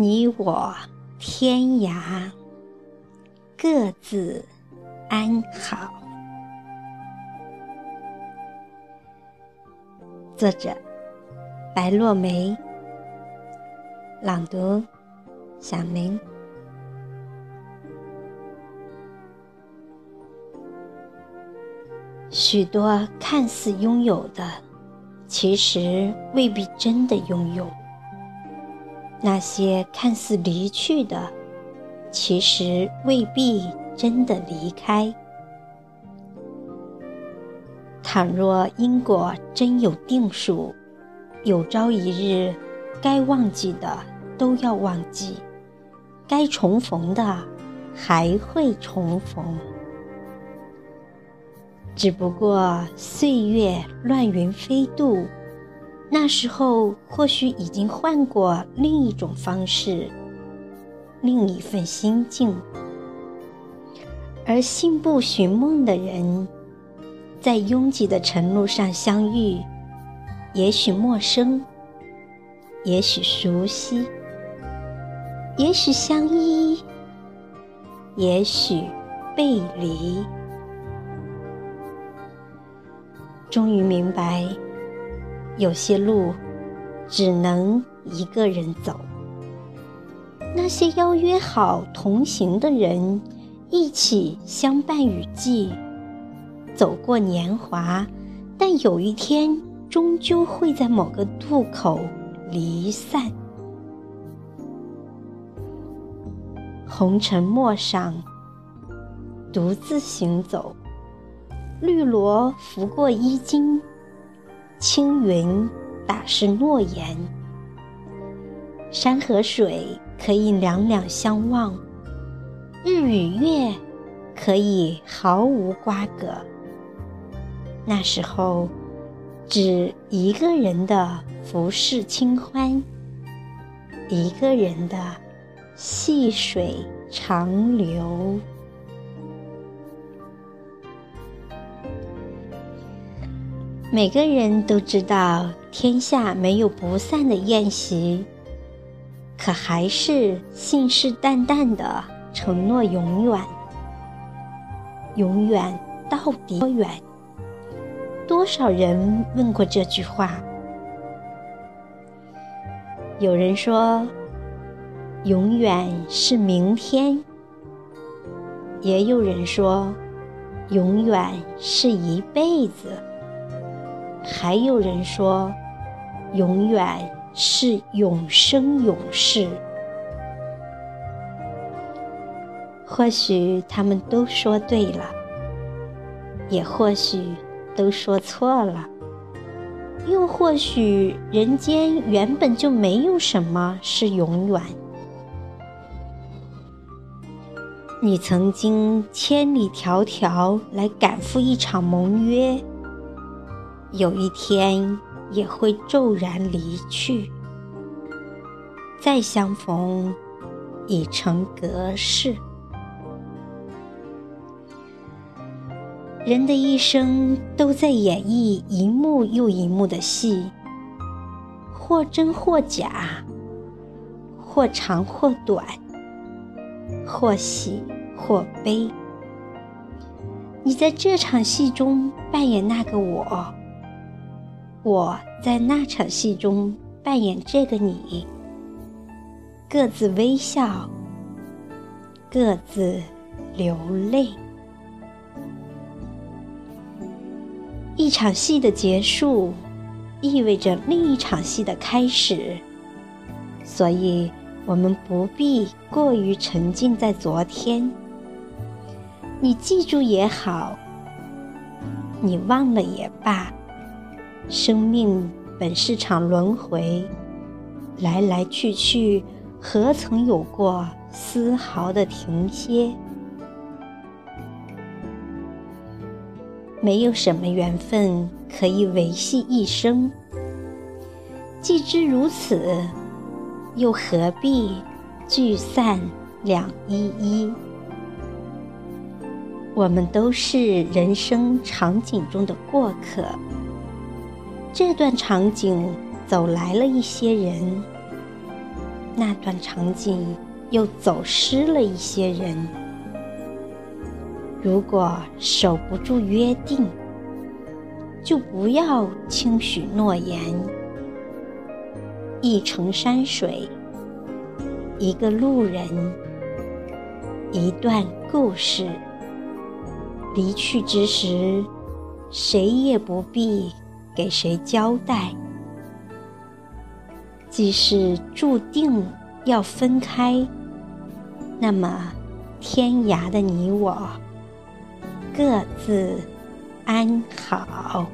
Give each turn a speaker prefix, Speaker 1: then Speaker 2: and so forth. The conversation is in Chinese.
Speaker 1: 你我天涯，各自安好。作者：白落梅。朗读：小明。许多看似拥有的，其实未必真的拥有；那些看似离去的，其实未必真的离开。倘若因果真有定数，有朝一日，该忘记的都要忘记，该重逢的还会重逢。只不过岁月乱云飞渡，那时候或许已经换过另一种方式，另一份心境。而信步寻梦的人，在拥挤的晨路上相遇，也许陌生，也许熟悉，也许相依，也许背离。终于明白，有些路只能一个人走。那些邀约好同行的人，一起相伴雨季，走过年华，但有一天终究会在某个渡口离散。红尘陌上，独自行走。绿萝拂过衣襟，青云打湿诺言。山和水可以两两相望，日与月可以毫无瓜葛。那时候，只一个人的浮世清欢，一个人的细水长流。每个人都知道天下没有不散的宴席，可还是信誓旦旦的承诺永远。永远到底多远？多少人问过这句话？有人说，永远是明天；也有人说，永远是一辈子。还有人说，永远是永生永世。或许他们都说对了，也或许都说错了，又或许人间原本就没有什么是永远。你曾经千里迢迢来赶赴一场盟约。有一天也会骤然离去，再相逢已成隔世。人的一生都在演绎一幕又一幕的戏，或真或假，或长或短，或喜或悲。你在这场戏中扮演那个我。我在那场戏中扮演这个你，各自微笑，各自流泪。一场戏的结束，意味着另一场戏的开始，所以我们不必过于沉浸在昨天。你记住也好，你忘了也罢。生命本是场轮回，来来去去，何曾有过丝毫的停歇？没有什么缘分可以维系一生。既知如此，又何必聚散两依依？我们都是人生场景中的过客。这段场景走来了一些人，那段场景又走失了一些人。如果守不住约定，就不要轻许诺言。一程山水，一个路人，一段故事。离去之时，谁也不必给谁交代。既是注定要分开，那么天涯的你我，各自安好。